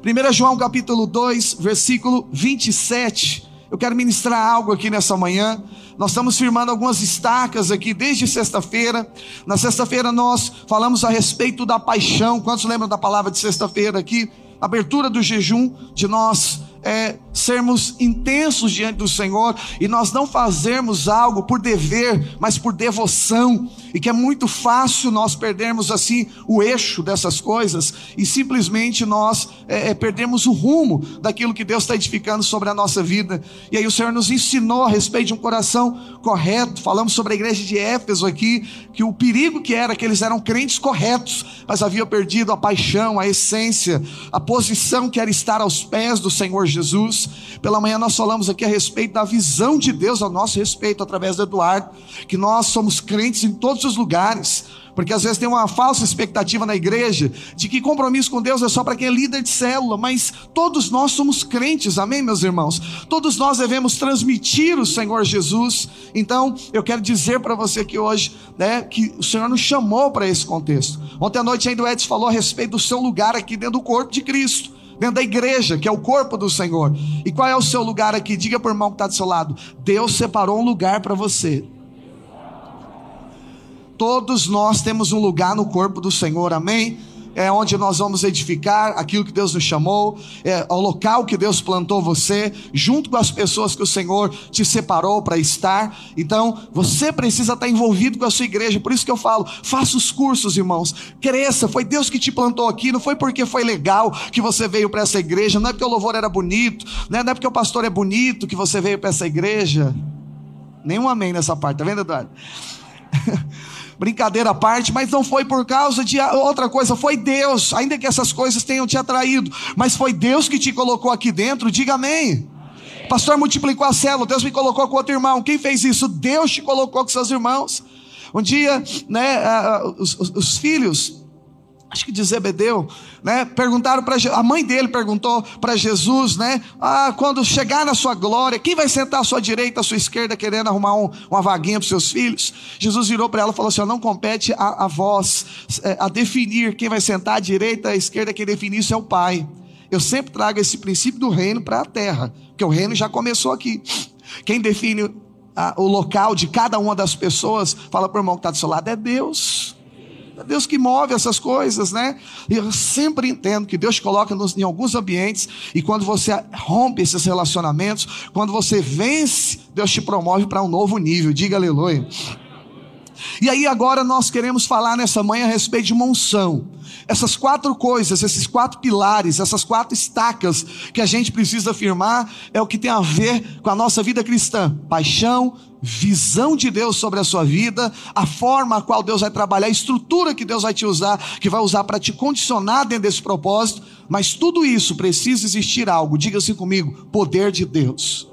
1 João capítulo 2, versículo 27. Eu quero ministrar algo aqui nessa manhã. Nós estamos firmando algumas estacas aqui desde sexta-feira. Na sexta-feira nós falamos a respeito da paixão. Quantos lembram da palavra de sexta-feira aqui? Abertura do jejum, de nós é, sermos intensos diante do Senhor e nós não fazermos algo por dever, mas por devoção, e que é muito fácil nós perdermos assim o eixo dessas coisas e simplesmente nós é, é, perdemos o rumo daquilo que Deus está edificando sobre a nossa vida. E aí o Senhor nos ensinou a respeito de um coração correto. Falamos sobre a igreja de Éfeso aqui, que o perigo que era que eles eram crentes corretos, mas haviam perdido a paixão, a essência, a posição que era estar aos pés do Senhor Jesus. Pela manhã nós falamos aqui a respeito da visão de Deus a nosso respeito, através do Eduardo, que nós somos crentes em todos os lugares. Porque às vezes tem uma falsa expectativa na igreja de que compromisso com Deus é só para quem é líder de célula, mas todos nós somos crentes, amém, meus irmãos? Todos nós devemos transmitir o Senhor Jesus. Então, eu quero dizer para você aqui hoje, né, que o Senhor nos chamou para esse contexto. Ontem à noite ainda o Edson falou a respeito do seu lugar aqui dentro do corpo de Cristo dentro da igreja, que é o corpo do Senhor. E qual é o seu lugar aqui? Diga para o irmão que está do seu lado: Deus separou um lugar para você. Todos nós temos um lugar no corpo do Senhor, amém? É onde nós vamos edificar aquilo que Deus nos chamou, é o local que Deus plantou você, junto com as pessoas que o Senhor te separou para estar. Então, você precisa estar envolvido com a sua igreja. Por isso que eu falo, faça os cursos, irmãos. Cresça, foi Deus que te plantou aqui, não foi porque foi legal que você veio para essa igreja, não é porque o louvor era bonito, né? não é porque o pastor é bonito que você veio para essa igreja. Nenhum amém nessa parte, tá vendo, Eduardo? Brincadeira à parte, mas não foi por causa de outra coisa, foi Deus, ainda que essas coisas tenham te atraído, mas foi Deus que te colocou aqui dentro, diga amém. amém. Pastor multiplicou a célula, Deus me colocou com outro irmão. Quem fez isso? Deus te colocou com seus irmãos. Um dia, né, os, os, os filhos acho que de Zebedeu, né? Perguntaram para a mãe dele perguntou para Jesus, né? Ah, quando chegar na sua glória, quem vai sentar à sua direita, à sua esquerda, querendo arrumar um, uma vaguinha para seus filhos? Jesus virou para ela e falou assim: não compete a, a vós é, a definir quem vai sentar à direita, à esquerda, quem definir isso é o Pai. Eu sempre trago esse princípio do reino para a terra, porque o reino já começou aqui. Quem define a, o local de cada uma das pessoas, fala para o irmão que está do seu lado, é Deus. É Deus que move essas coisas, né? E eu sempre entendo que Deus coloca nos, em alguns ambientes e quando você rompe esses relacionamentos, quando você vence, Deus te promove para um novo nível. Diga aleluia. E aí agora nós queremos falar nessa manhã a respeito de uma unção. Essas quatro coisas, esses quatro pilares, essas quatro estacas que a gente precisa afirmar é o que tem a ver com a nossa vida cristã: paixão, visão de Deus sobre a sua vida, a forma a qual Deus vai trabalhar, a estrutura que Deus vai te usar, que vai usar para te condicionar dentro desse propósito, mas tudo isso precisa existir algo, diga-se comigo, poder de Deus.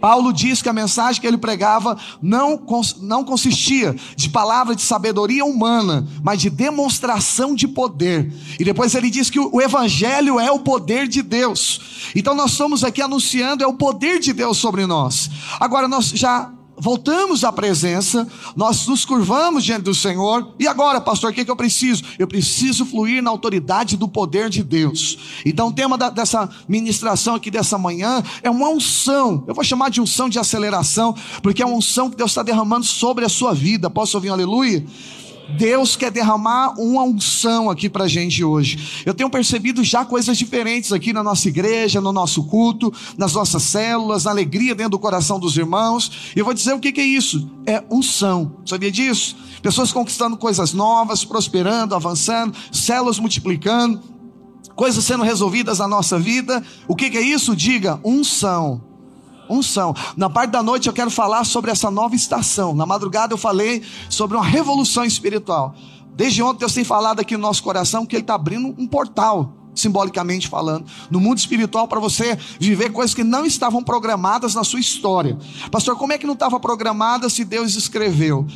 Paulo diz que a mensagem que ele pregava não, não consistia de palavra de sabedoria humana, mas de demonstração de poder. E depois ele diz que o evangelho é o poder de Deus. Então nós estamos aqui anunciando é o poder de Deus sobre nós. Agora nós já voltamos à presença, nós nos curvamos diante do Senhor, e agora, pastor, o que, que eu preciso? Eu preciso fluir na autoridade do poder de Deus. Então, o tema da, dessa ministração aqui dessa manhã é uma unção, eu vou chamar de unção de aceleração, porque é uma unção que Deus está derramando sobre a sua vida. Posso ouvir um aleluia? Deus quer derramar uma unção aqui para a gente hoje. Eu tenho percebido já coisas diferentes aqui na nossa igreja, no nosso culto, nas nossas células, na alegria dentro do coração dos irmãos. E eu vou dizer o que, que é isso: é unção. Sabia disso? Pessoas conquistando coisas novas, prosperando, avançando, células multiplicando, coisas sendo resolvidas na nossa vida. O que, que é isso? Diga unção unção. Na parte da noite eu quero falar sobre essa nova estação. Na madrugada eu falei sobre uma revolução espiritual. Desde ontem Deus tem falado aqui no nosso coração que Ele está abrindo um portal, simbolicamente falando, no mundo espiritual para você viver coisas que não estavam programadas na sua história. Pastor, como é que não estava programada se Deus escreveu?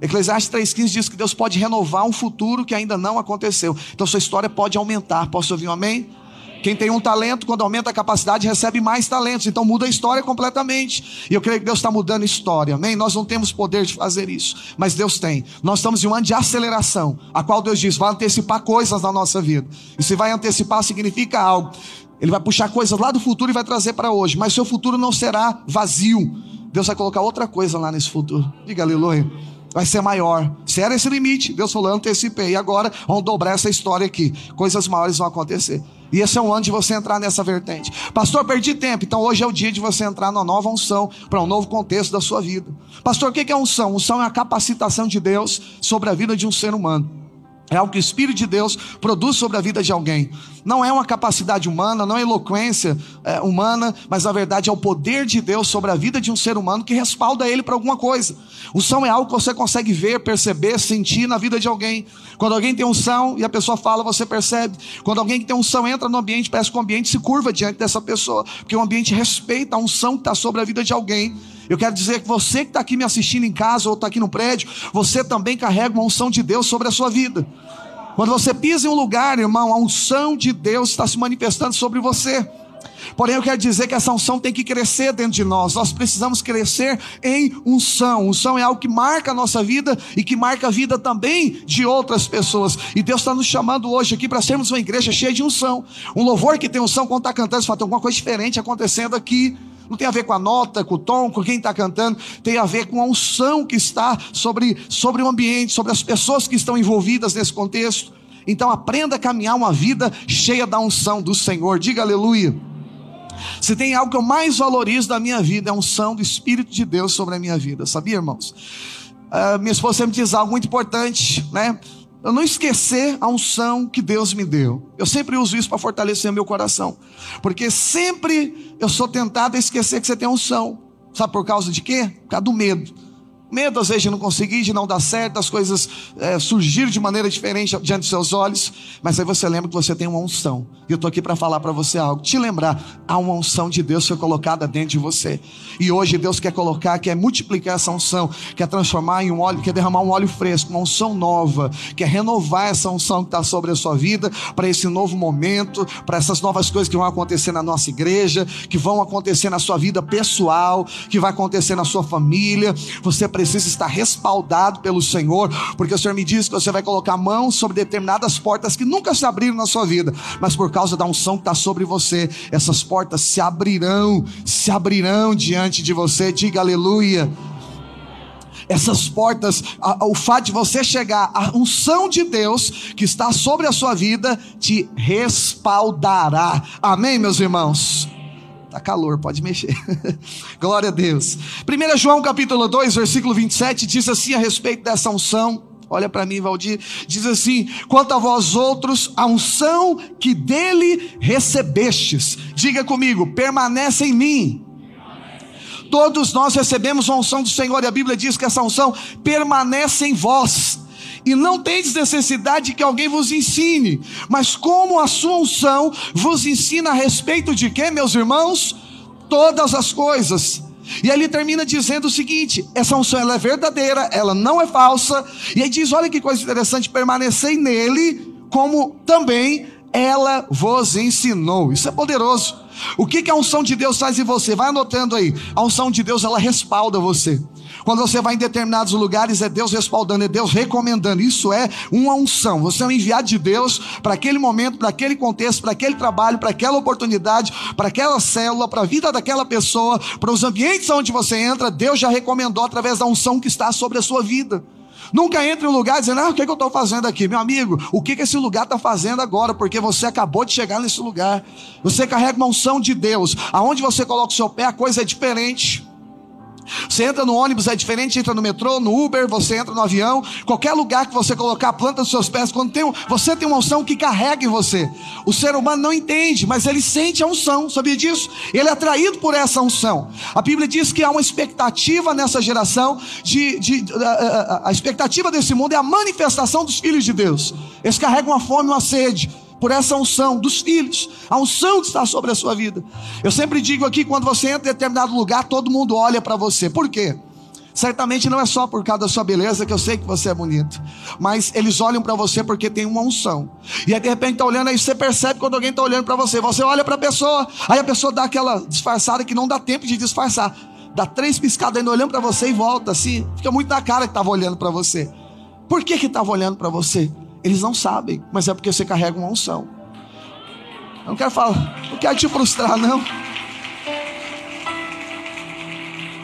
Eclesiastes 3,15 diz que Deus pode renovar um futuro que ainda não aconteceu. Então sua história pode aumentar. Posso ouvir um amém? Quem tem um talento, quando aumenta a capacidade, recebe mais talentos. Então muda a história completamente. E eu creio que Deus está mudando a história. Amém? Nós não temos poder de fazer isso. Mas Deus tem. Nós estamos em um ano de aceleração. A qual Deus diz: vai antecipar coisas na nossa vida. E se vai antecipar, significa algo. Ele vai puxar coisas lá do futuro e vai trazer para hoje. Mas seu futuro não será vazio. Deus vai colocar outra coisa lá nesse futuro. Diga aleluia vai ser maior. Se era esse limite, Deus falou, antecipei. E agora vamos dobrar essa história aqui. Coisas maiores vão acontecer. E esse é um ano de você entrar nessa vertente. Pastor, perdi tempo. Então hoje é o dia de você entrar numa nova unção, para um novo contexto da sua vida. Pastor, o que é unção? Unção é a capacitação de Deus sobre a vida de um ser humano. É algo que o Espírito de Deus produz sobre a vida de alguém. Não é uma capacidade humana, não é eloquência é, humana, mas na verdade é o poder de Deus sobre a vida de um ser humano que respalda ele para alguma coisa. Unção é algo que você consegue ver, perceber, sentir na vida de alguém. Quando alguém tem unção e a pessoa fala, você percebe. Quando alguém que tem unção entra no ambiente, parece que o ambiente se curva diante dessa pessoa, porque o ambiente respeita a unção que está sobre a vida de alguém. Eu quero dizer que você que está aqui me assistindo em casa ou está aqui no prédio, você também carrega uma unção de Deus sobre a sua vida. Quando você pisa em um lugar, irmão, a unção de Deus está se manifestando sobre você. Porém, eu quero dizer que essa unção tem que crescer dentro de nós. Nós precisamos crescer em unção. Unção é algo que marca a nossa vida e que marca a vida também de outras pessoas. E Deus está nos chamando hoje aqui para sermos uma igreja cheia de unção. Um louvor que tem unção, quando está cantando, você fala, tem alguma coisa diferente acontecendo aqui. Não tem a ver com a nota, com o tom, com quem está cantando, tem a ver com a unção que está sobre, sobre o ambiente, sobre as pessoas que estão envolvidas nesse contexto. Então aprenda a caminhar uma vida cheia da unção do Senhor. Diga aleluia. Se tem algo que eu mais valorizo da minha vida, é a unção do Espírito de Deus sobre a minha vida. Sabia, irmãos? Uh, minha esposa sempre diz algo muito importante, né? Eu não esquecer a unção que Deus me deu. Eu sempre uso isso para fortalecer meu coração. Porque sempre eu sou tentado a esquecer que você tem unção. Sabe por causa de quê? Por causa do medo. Medo, às vezes, de não conseguir, de não dar certo, as coisas é, surgirem de maneira diferente diante dos seus olhos, mas aí você lembra que você tem uma unção. E eu estou aqui para falar para você algo, te lembrar, há uma unção de Deus que foi colocada dentro de você. E hoje Deus quer colocar, quer multiplicar essa unção, quer transformar em um óleo, quer derramar um óleo fresco, uma unção nova, quer renovar essa unção que está sobre a sua vida, para esse novo momento, para essas novas coisas que vão acontecer na nossa igreja, que vão acontecer na sua vida pessoal, que vai acontecer na sua família. Você precisa precisa estar respaldado pelo Senhor, porque o Senhor me diz que você vai colocar mão sobre determinadas portas que nunca se abriram na sua vida, mas por causa da unção que está sobre você, essas portas se abrirão, se abrirão diante de você. Diga aleluia essas portas, o fato de você chegar, a unção de Deus que está sobre a sua vida te respaldará. Amém, meus irmãos? Tá calor, pode mexer. Glória a Deus. 1 João capítulo 2, versículo 27 diz assim a respeito dessa unção. Olha para mim, Valdir. Diz assim: Quanto a vós outros, a unção que dele recebestes. Diga comigo, permanece em mim. Todos nós recebemos a unção do Senhor e a Bíblia diz que essa unção permanece em vós e não tendes necessidade que alguém vos ensine, mas como a sua unção vos ensina a respeito de quê, meus irmãos? Todas as coisas. E ele termina dizendo o seguinte: essa unção ela é verdadeira, ela não é falsa. E aí diz: olha que coisa interessante, permanecei nele, como também ela vos ensinou. Isso é poderoso. O que, que a unção de Deus faz em você? Vai anotando aí. A unção de Deus ela respalda você. Quando você vai em determinados lugares, é Deus respaldando, é Deus recomendando. Isso é uma unção. Você é um enviado de Deus para aquele momento, para aquele contexto, para aquele trabalho, para aquela oportunidade, para aquela célula, para a vida daquela pessoa, para os ambientes onde você entra. Deus já recomendou através da unção que está sobre a sua vida. Nunca entre em um lugar dizendo, ah, o que, é que eu estou fazendo aqui? Meu amigo, o que, que esse lugar está fazendo agora? Porque você acabou de chegar nesse lugar. Você carrega uma unção de Deus. Aonde você coloca o seu pé, a coisa é diferente. Você entra no ônibus é diferente, entra no metrô, no Uber, você entra no avião, qualquer lugar que você colocar a planta dos seus pés, quando tem um, você tem uma unção que carrega em você. O ser humano não entende, mas ele sente a unção, sabia disso? Ele é atraído por essa unção. A Bíblia diz que há uma expectativa nessa geração de, de, a, a, a expectativa desse mundo é a manifestação dos filhos de Deus. Eles carregam uma fome, uma sede por essa unção dos filhos, a unção está sobre a sua vida. Eu sempre digo aqui: quando você entra em determinado lugar, todo mundo olha para você. Por quê? Certamente não é só por causa da sua beleza que eu sei que você é bonito, mas eles olham para você porque tem uma unção. E aí de repente tá olhando aí você percebe quando alguém tá olhando para você. Você olha para a pessoa, aí a pessoa dá aquela disfarçada que não dá tempo de disfarçar. Dá três piscadas ainda olhando para você e volta assim. Fica muito na cara que tava olhando para você. Por que que tava olhando para você? Eles não sabem, mas é porque você carrega uma unção. Eu não quero falar, não quero te frustrar não.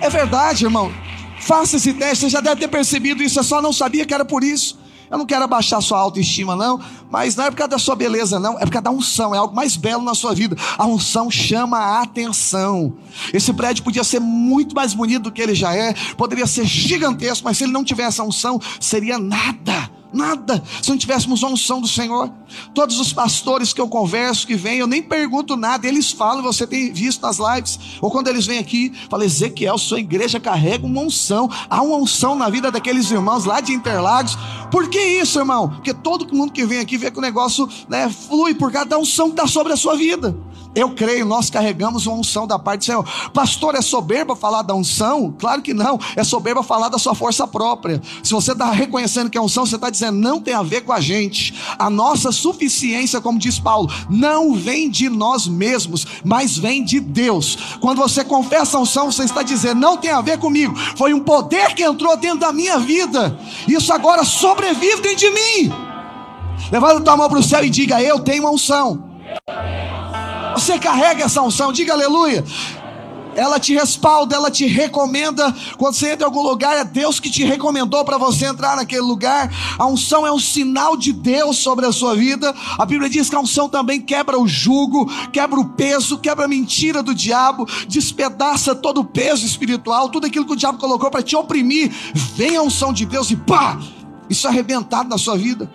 É verdade, irmão. Faça esse teste, você já deve ter percebido isso, eu só não sabia que era por isso. Eu não quero abaixar sua autoestima, não, mas não é por causa da sua beleza, não, é por causa da unção, é algo mais belo na sua vida. A unção chama a atenção. Esse prédio podia ser muito mais bonito do que ele já é, poderia ser gigantesco, mas se ele não tivesse a unção, seria nada. Nada, se não tivéssemos a unção do Senhor. Todos os pastores que eu converso, que vêm, eu nem pergunto nada, eles falam, você tem visto nas lives, ou quando eles vêm aqui, fala: Ezequiel, sua igreja carrega uma unção, há uma unção na vida daqueles irmãos lá de Interlagos. Por que isso, irmão? Porque todo mundo que vem aqui vê que o negócio né, flui por causa da unção que está sobre a sua vida. Eu creio, nós carregamos uma unção da parte do Senhor. Pastor, é soberba falar da unção? Claro que não, é soberba falar da sua força própria. Se você está reconhecendo que é unção, você está dizendo, não tem a ver com a gente. A nossa suficiência, como diz Paulo, não vem de nós mesmos, mas vem de Deus. Quando você confessa a unção, você está dizendo, não tem a ver comigo. Foi um poder que entrou dentro da minha vida. Isso agora sobrevive dentro de mim. Levanta a tua mão para o céu e diga: Eu tenho uma unção. Você carrega essa unção, diga aleluia. Ela te respalda, ela te recomenda. Quando você entra em algum lugar, é Deus que te recomendou para você entrar naquele lugar. A unção é um sinal de Deus sobre a sua vida. A Bíblia diz que a unção também quebra o jugo, quebra o peso, quebra a mentira do diabo, despedaça todo o peso espiritual, tudo aquilo que o diabo colocou para te oprimir. Vem a unção de Deus e pá! Isso é arrebentado na sua vida.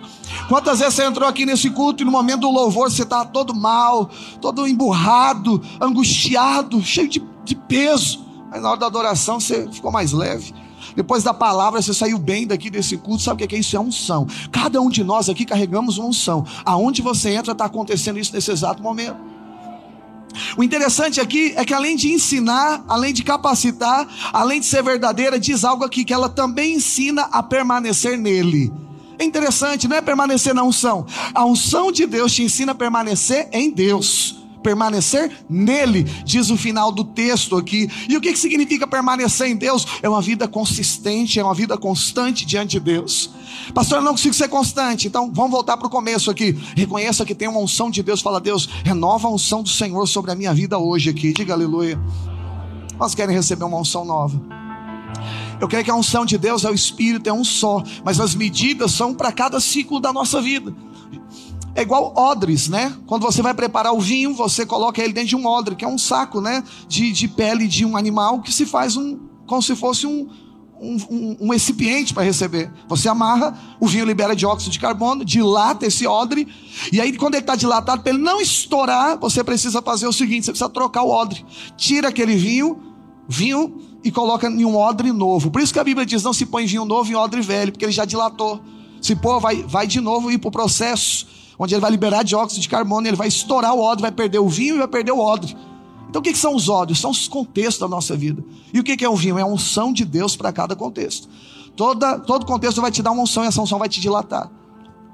Quantas vezes você entrou aqui nesse culto e no momento do louvor você estava todo mal, todo emburrado, angustiado, cheio de, de peso. Mas na hora da adoração você ficou mais leve. Depois da palavra, você saiu bem daqui desse culto. Sabe o que é isso? É unção. Cada um de nós aqui carregamos uma unção. Aonde você entra, está acontecendo isso nesse exato momento. O interessante aqui é que além de ensinar, além de capacitar, além de ser verdadeira, diz algo aqui que ela também ensina a permanecer nele. É interessante, não é permanecer na unção. A unção de Deus te ensina a permanecer em Deus. Permanecer nele, diz o final do texto aqui. E o que, significa permanecer em Deus? É uma vida consistente, é uma vida constante diante de Deus. Pastor, eu não consigo ser constante. Então vamos voltar para o começo aqui. Reconheça que tem uma unção de Deus. Fala, Deus, renova a unção do Senhor sobre a minha vida hoje aqui. Diga aleluia. Nós querem receber uma unção nova. Eu creio que a unção de Deus é o Espírito, é um só, mas as medidas são para cada ciclo da nossa vida. É igual odres, né? Quando você vai preparar o vinho, você coloca ele dentro de um odre, que é um saco, né? De, de pele de um animal que se faz um, como se fosse um, um, um, recipiente para receber. Você amarra, o vinho libera dióxido de carbono, dilata esse odre, e aí quando ele está dilatado, para ele não estourar, você precisa fazer o seguinte: você precisa trocar o odre. Tira aquele vinho, vinho e coloca em um odre novo. Por isso que a Bíblia diz: não se põe vinho novo em odre velho, porque ele já dilatou. Se pôr, vai, vai de novo ir para o processo, onde ele vai liberar dióxido de carbono, ele vai estourar o odre, vai perder o vinho e vai perder o odre. Então o que, que são os ódios? São os contextos da nossa vida. E o que, que é o vinho? É a unção de Deus para cada contexto. Toda, todo contexto vai te dar uma unção e essa unção vai te dilatar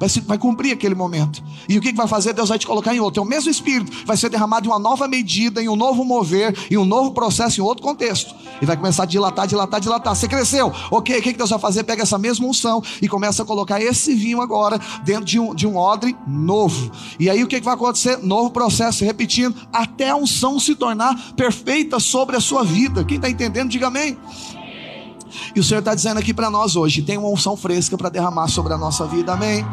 vai, vai cumprir aquele momento. E o que, que vai fazer? Deus vai te colocar em outro. É o mesmo Espírito, vai ser derramado em uma nova medida, em um novo mover, em um novo processo, em outro contexto. E vai começar a dilatar, dilatar, dilatar. Você cresceu, ok, o que, que Deus vai fazer? Pega essa mesma unção e começa a colocar esse vinho agora dentro de um, de um odre novo. E aí o que, que vai acontecer? Novo processo, repetindo, até a unção se tornar perfeita sobre a sua vida. Quem está entendendo, diga amém. E o Senhor está dizendo aqui para nós hoje: tem uma unção fresca para derramar sobre a nossa vida, amém?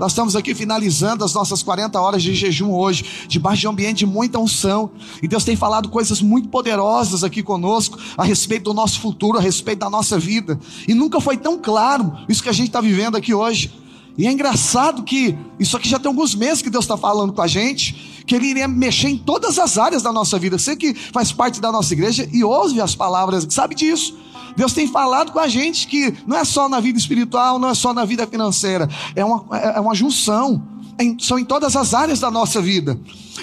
Nós estamos aqui finalizando as nossas 40 horas de jejum hoje, debaixo de um ambiente de muita unção. E Deus tem falado coisas muito poderosas aqui conosco, a respeito do nosso futuro, a respeito da nossa vida. E nunca foi tão claro isso que a gente está vivendo aqui hoje. E é engraçado que isso aqui já tem alguns meses que Deus está falando com a gente, que Ele iria mexer em todas as áreas da nossa vida. Você que faz parte da nossa igreja e ouve as palavras, sabe disso. Deus tem falado com a gente que não é só na vida espiritual, não é só na vida financeira, é uma, é, é uma junção em, são em todas as áreas da nossa vida.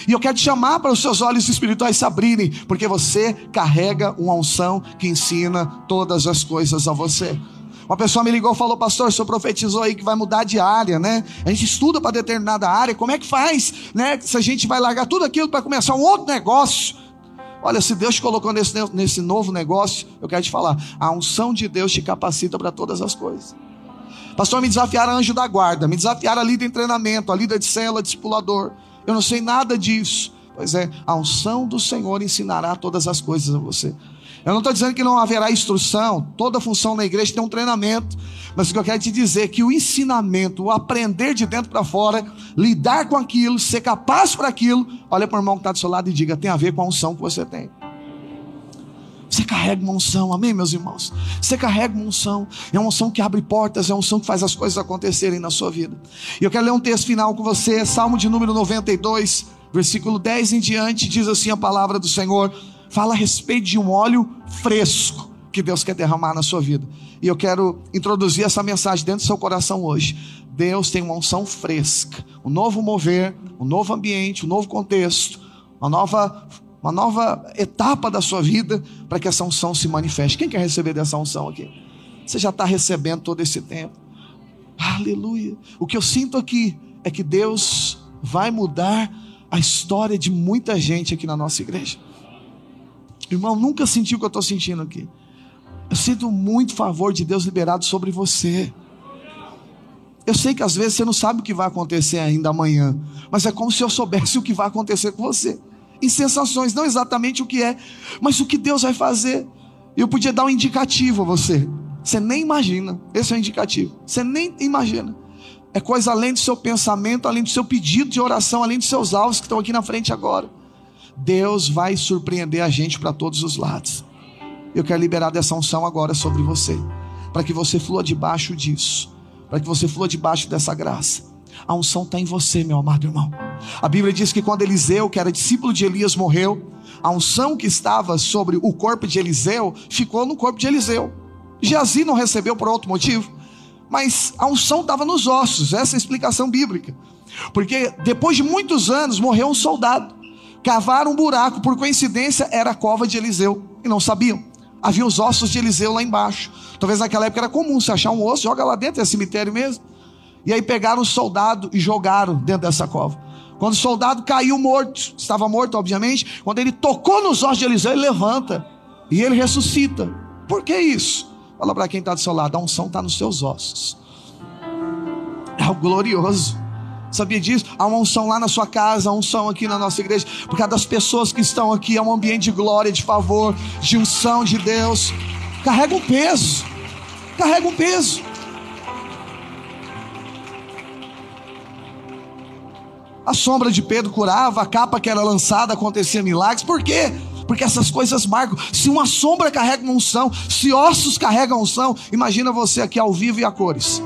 E eu quero te chamar para os seus olhos espirituais se abrirem, porque você carrega uma unção que ensina todas as coisas a você. Uma pessoa me ligou e falou, pastor, o senhor profetizou aí que vai mudar de área, né? A gente estuda para determinada área, como é que faz, né? Se a gente vai largar tudo aquilo para começar um outro negócio. Olha, se Deus te colocou nesse, nesse novo negócio, eu quero te falar, a unção de Deus te capacita para todas as coisas. Pastor, me desafiaram anjo da guarda, me desafiaram a líder em treinamento, a líder de célula, discipulador. Eu não sei nada disso. Pois é, a unção do Senhor ensinará todas as coisas a você. Eu não estou dizendo que não haverá instrução, toda função na igreja tem um treinamento, mas o que eu quero te dizer é que o ensinamento, o aprender de dentro para fora, lidar com aquilo, ser capaz para aquilo, olha para o irmão que está do seu lado e diga: tem a ver com a unção que você tem. Você carrega uma unção, amém, meus irmãos? Você carrega uma unção, é uma unção que abre portas, é uma unção que faz as coisas acontecerem na sua vida. E eu quero ler um texto final com você, Salmo de número 92, versículo 10 em diante, diz assim a palavra do Senhor: fala a respeito de um óleo fresco que Deus quer derramar na sua vida. E eu quero introduzir essa mensagem dentro do seu coração hoje. Deus tem uma unção fresca, um novo mover, um novo ambiente, um novo contexto, uma nova, uma nova etapa da sua vida para que essa unção se manifeste. Quem quer receber dessa unção aqui? Você já está recebendo todo esse tempo. Aleluia. O que eu sinto aqui é que Deus vai mudar a história de muita gente aqui na nossa igreja. Irmão, nunca senti o que eu estou sentindo aqui. Eu sinto muito favor de Deus liberado sobre você. Eu sei que às vezes você não sabe o que vai acontecer ainda amanhã, mas é como se eu soubesse o que vai acontecer com você. Em sensações, não exatamente o que é, mas o que Deus vai fazer. Eu podia dar um indicativo a você. Você nem imagina. Esse é o indicativo. Você nem imagina. É coisa além do seu pensamento, além do seu pedido de oração, além dos seus alvos que estão aqui na frente agora. Deus vai surpreender a gente para todos os lados. Eu quero liberar dessa unção agora sobre você, para que você flua debaixo disso, para que você flua debaixo dessa graça. A unção está em você, meu amado irmão. A Bíblia diz que quando Eliseu, que era discípulo de Elias, morreu, a unção que estava sobre o corpo de Eliseu ficou no corpo de Eliseu. Geazi não recebeu por outro motivo, mas a unção estava nos ossos, essa é a explicação bíblica. Porque depois de muitos anos morreu um soldado cavaram um buraco, por coincidência era a cova de Eliseu, e não sabiam. Havia os ossos de Eliseu lá embaixo. Talvez naquela época era comum, se achar um osso, joga lá dentro, é cemitério mesmo. E aí pegaram o soldado e jogaram dentro dessa cova. Quando o soldado caiu morto, estava morto, obviamente, quando ele tocou nos ossos de Eliseu, ele levanta e ele ressuscita. Por que isso? Fala para quem está do seu lado, a unção está nos seus ossos. É algo glorioso. Sabia disso? Há uma unção lá na sua casa, uma unção aqui na nossa igreja. Por causa das pessoas que estão aqui, é um ambiente de glória, de favor, de unção de Deus. Carrega um peso. Carrega um peso. A sombra de Pedro curava, a capa que era lançada acontecia milagres. Por quê? Porque essas coisas marcam. Se uma sombra carrega uma unção, se ossos carregam unção, imagina você aqui ao vivo e a cores.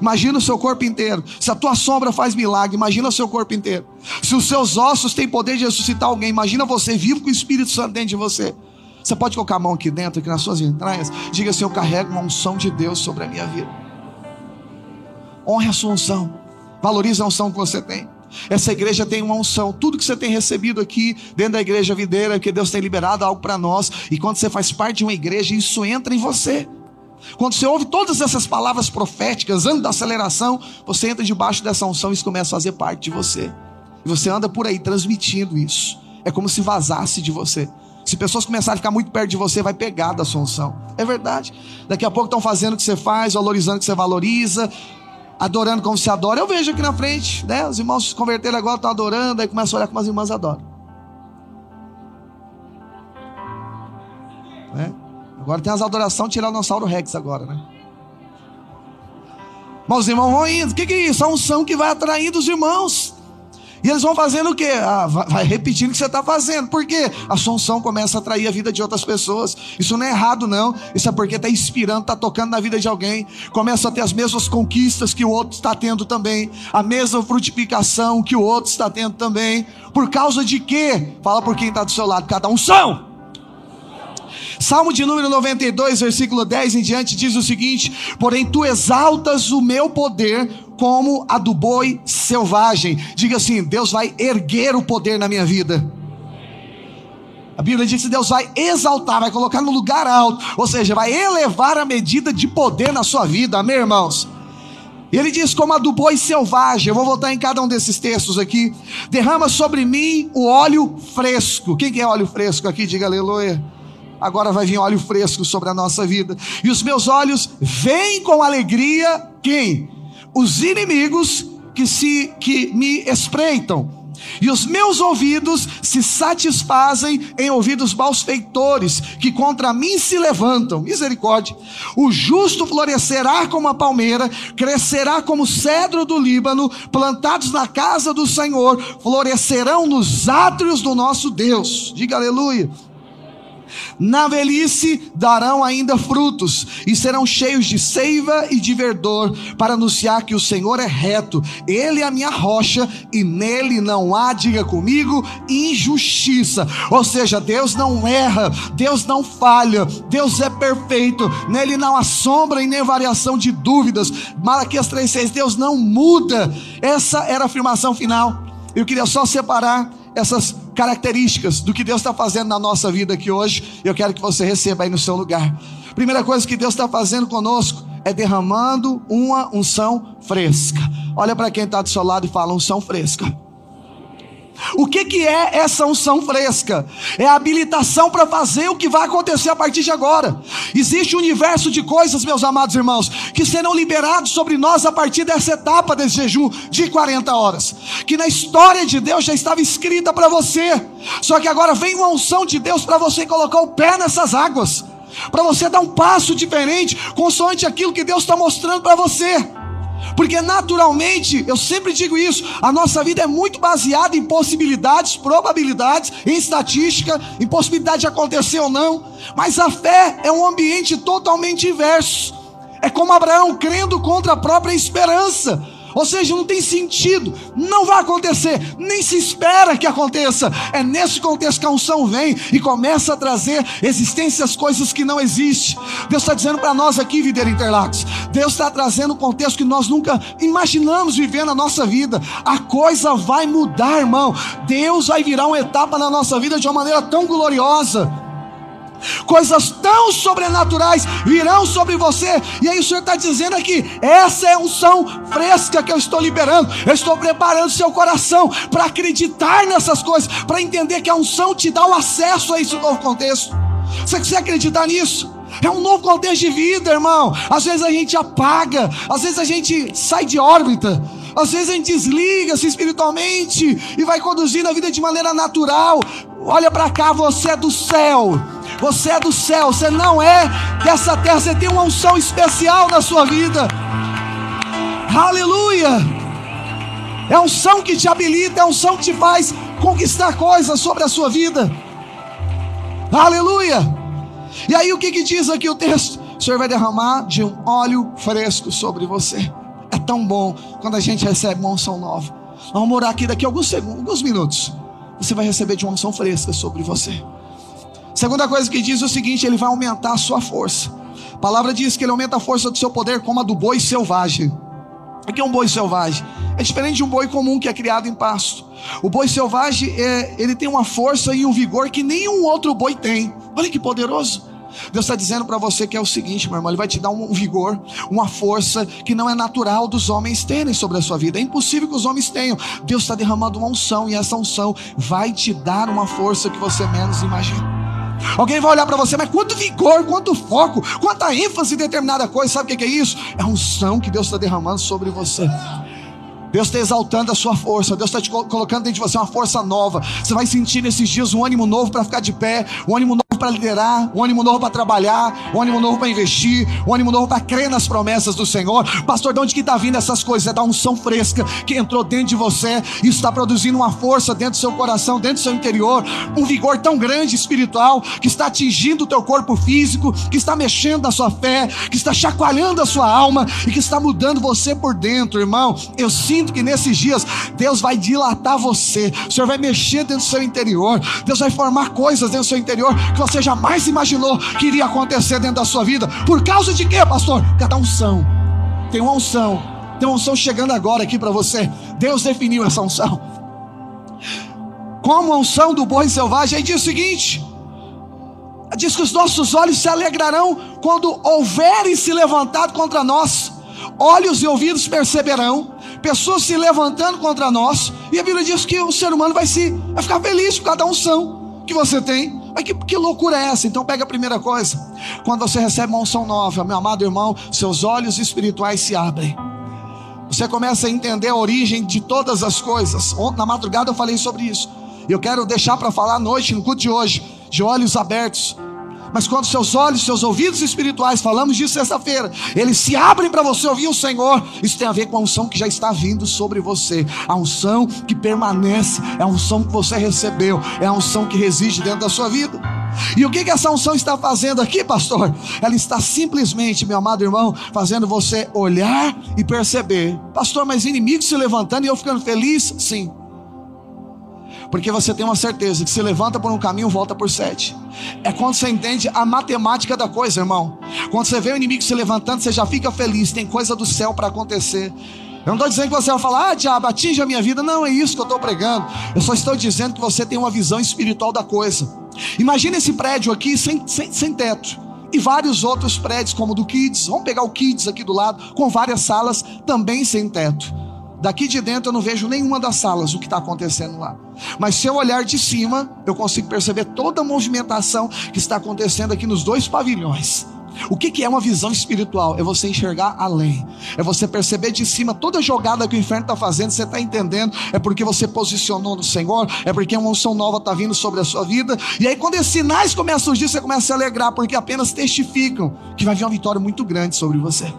Imagina o seu corpo inteiro. Se a tua sombra faz milagre, imagina o seu corpo inteiro. Se os seus ossos têm poder de ressuscitar alguém, imagina você vivo com o Espírito Santo dentro de você. Você pode colocar a mão aqui dentro, aqui nas suas entranhas. Diga assim: Eu carrego uma unção de Deus sobre a minha vida. Honre a sua unção. Valorize a unção que você tem. Essa igreja tem uma unção. Tudo que você tem recebido aqui dentro da igreja videira, que Deus tem liberado algo para nós. E quando você faz parte de uma igreja, isso entra em você. Quando você ouve todas essas palavras proféticas, anda da aceleração, você entra debaixo dessa unção e isso começa a fazer parte de você. E você anda por aí transmitindo isso. É como se vazasse de você. Se pessoas começarem a ficar muito perto de você, vai pegar da sua unção. É verdade. Daqui a pouco estão fazendo o que você faz, valorizando o que você valoriza, adorando como você adora. Eu vejo aqui na frente, né? Os irmãos se converteram agora, estão adorando, aí começam a olhar como as irmãs adoram. Né? Agora tem as adorações Tiranossauro Rex agora, né? Mas os irmãos vão indo. O que, que é isso? A unção que vai atraindo os irmãos. E eles vão fazendo o quê? Ah, vai repetindo o que você está fazendo. Por quê? A sua unção começa a atrair a vida de outras pessoas. Isso não é errado, não. Isso é porque está inspirando, está tocando na vida de alguém. Começa a ter as mesmas conquistas que o outro está tendo também. A mesma frutificação que o outro está tendo também. Por causa de quê? Fala por quem está do seu lado. Cada unção. Salmo de número 92, versículo 10 em diante, diz o seguinte: Porém, tu exaltas o meu poder como a do boi selvagem. Diga assim: Deus vai erguer o poder na minha vida. A Bíblia diz que Deus vai exaltar, vai colocar no lugar alto, ou seja, vai elevar a medida de poder na sua vida, amém, irmãos? E ele diz: como a do boi selvagem, eu vou voltar em cada um desses textos aqui. Derrama sobre mim o óleo fresco. Quem que é óleo fresco aqui? Diga aleluia. Agora vai vir óleo fresco sobre a nossa vida. E os meus olhos veem com alegria quem? Os inimigos que se que me espreitam e os meus ouvidos se satisfazem em ouvidos malfeitores, que contra mim se levantam. Misericórdia. O justo florescerá como a palmeira, crescerá como o cedro do Líbano, plantados na casa do Senhor, florescerão nos átrios do nosso Deus. Diga aleluia. Na velhice darão ainda frutos, e serão cheios de seiva e de verdor, para anunciar que o Senhor é reto, Ele é a minha rocha, e nele não há, diga comigo, injustiça. Ou seja, Deus não erra, Deus não falha, Deus é perfeito, nele não há sombra e nem variação de dúvidas. Malaquias 3,6, Deus não muda. Essa era a afirmação final. Eu queria só separar essas características do que Deus está fazendo na nossa vida aqui hoje. Eu quero que você receba aí no seu lugar. Primeira coisa que Deus está fazendo conosco é derramando uma unção fresca. Olha para quem está do seu lado e fala: unção fresca. O que, que é essa unção fresca? É a habilitação para fazer o que vai acontecer a partir de agora. Existe um universo de coisas, meus amados irmãos, que serão liberados sobre nós a partir dessa etapa desse jejum de 40 horas, que na história de Deus já estava escrita para você. Só que agora vem uma unção de Deus para você colocar o pé nessas águas, para você dar um passo diferente, consoante aquilo que Deus está mostrando para você. Porque naturalmente, eu sempre digo isso, a nossa vida é muito baseada em possibilidades, probabilidades, em estatística, em possibilidade de acontecer ou não. Mas a fé é um ambiente totalmente inverso. É como Abraão crendo contra a própria esperança. Ou seja, não tem sentido, não vai acontecer, nem se espera que aconteça. É nesse contexto que a unção vem e começa a trazer existência às coisas que não existem. Deus está dizendo para nós aqui, Videira Interlagos, Deus está trazendo um contexto que nós nunca imaginamos viver na nossa vida. A coisa vai mudar, irmão. Deus vai virar uma etapa na nossa vida de uma maneira tão gloriosa coisas tão sobrenaturais virão sobre você. E aí o Senhor está dizendo aqui: essa é unção fresca que eu estou liberando. Eu estou preparando seu coração para acreditar nessas coisas, para entender que a unção te dá o acesso a esse novo contexto. Você consegue acreditar nisso? É um novo contexto de vida, irmão. Às vezes a gente apaga, às vezes a gente sai de órbita, às vezes a gente desliga-se espiritualmente e vai conduzindo a vida de maneira natural. Olha para cá, você é do céu. Você é do céu, você não é dessa terra, você tem uma unção especial na sua vida. Aleluia! É a unção que te habilita, é a unção que te faz conquistar coisas sobre a sua vida. Aleluia! E aí o que, que diz aqui o texto? O Senhor vai derramar de um óleo fresco sobre você. É tão bom quando a gente recebe uma unção nova. Vamos morar aqui daqui a alguns segundos, alguns minutos. Você vai receber de uma unção fresca sobre você. Segunda coisa que diz é o seguinte: ele vai aumentar a sua força. A palavra diz que ele aumenta a força do seu poder como a do boi selvagem. O que é um boi selvagem? É diferente de um boi comum que é criado em pasto. O boi selvagem é, ele tem uma força e um vigor que nenhum outro boi tem. Olha que poderoso. Deus está dizendo para você que é o seguinte, meu irmão, Ele vai te dar um vigor, uma força que não é natural dos homens terem sobre a sua vida. É impossível que os homens tenham. Deus está derramando uma unção e essa unção vai te dar uma força que você menos imagina. Alguém vai olhar para você, mas quanto vigor, quanto foco, quanta ênfase em determinada coisa, sabe o que é isso? É a unção que Deus está derramando sobre você. Deus está exaltando a sua força, Deus está te colocando dentro de você uma força nova. Você vai sentir nesses dias um ânimo novo para ficar de pé, um ânimo novo para liderar, um ânimo novo para trabalhar, um ânimo novo para investir, um ânimo novo para crer nas promessas do Senhor. Pastor, de onde que está vindo essas coisas? É da unção fresca que entrou dentro de você, isso está produzindo uma força dentro do seu coração, dentro do seu interior, um vigor tão grande espiritual que está atingindo o teu corpo físico, que está mexendo na sua fé, que está chacoalhando a sua alma e que está mudando você por dentro, irmão. Eu sinto que nesses dias Deus vai dilatar você, o Senhor vai mexer dentro do seu interior, Deus vai formar coisas dentro do seu interior que você jamais imaginou que iria acontecer dentro da sua vida. Por causa de quê, pastor? Cada unção. Tem uma unção Tem uma unção chegando agora aqui para você. Deus definiu essa unção. Como a unção do boi selvagem, aí diz o seguinte: diz que os nossos olhos se alegrarão quando houverem se levantado contra nós, olhos e ouvidos perceberão, pessoas se levantando contra nós, e a Bíblia diz que o ser humano vai se vai ficar feliz por cada unção que você tem. Mas que, que loucura é essa? Então pega a primeira coisa. Quando você recebe uma unção nova, meu amado irmão, seus olhos espirituais se abrem. Você começa a entender a origem de todas as coisas. Na madrugada eu falei sobre isso. Eu quero deixar para falar à noite, no culto de hoje, de olhos abertos. Mas quando seus olhos, seus ouvidos espirituais, falamos disso sexta-feira, eles se abrem para você ouvir o Senhor, isso tem a ver com a unção que já está vindo sobre você, a unção que permanece, é a unção que você recebeu, é a unção que reside dentro da sua vida. E o que, que essa unção está fazendo aqui, pastor? Ela está simplesmente, meu amado irmão, fazendo você olhar e perceber, pastor, mas inimigos se levantando e eu ficando feliz? Sim. Porque você tem uma certeza que se levanta por um caminho, volta por sete. É quando você entende a matemática da coisa, irmão. Quando você vê o inimigo se levantando, você já fica feliz. Tem coisa do céu para acontecer. Eu não estou dizendo que você vai falar, ah, diabo, atinge a minha vida. Não, é isso que eu estou pregando. Eu só estou dizendo que você tem uma visão espiritual da coisa. Imagina esse prédio aqui sem, sem, sem teto. E vários outros prédios, como o do Kids. Vamos pegar o Kids aqui do lado, com várias salas também sem teto. Daqui de dentro eu não vejo nenhuma das salas o que está acontecendo lá. Mas se eu olhar de cima, eu consigo perceber toda a movimentação que está acontecendo aqui nos dois pavilhões. O que, é uma visão espiritual? É você enxergar além, é você perceber de cima toda a jogada que o inferno está fazendo, você está entendendo, é porque você posicionou no Senhor, é porque uma unção nova está vindo sobre a sua vida, e aí quando esses sinais começam a surgir, você começa a se alegrar, porque apenas testificam que vai vir uma vitória muito grande sobre você.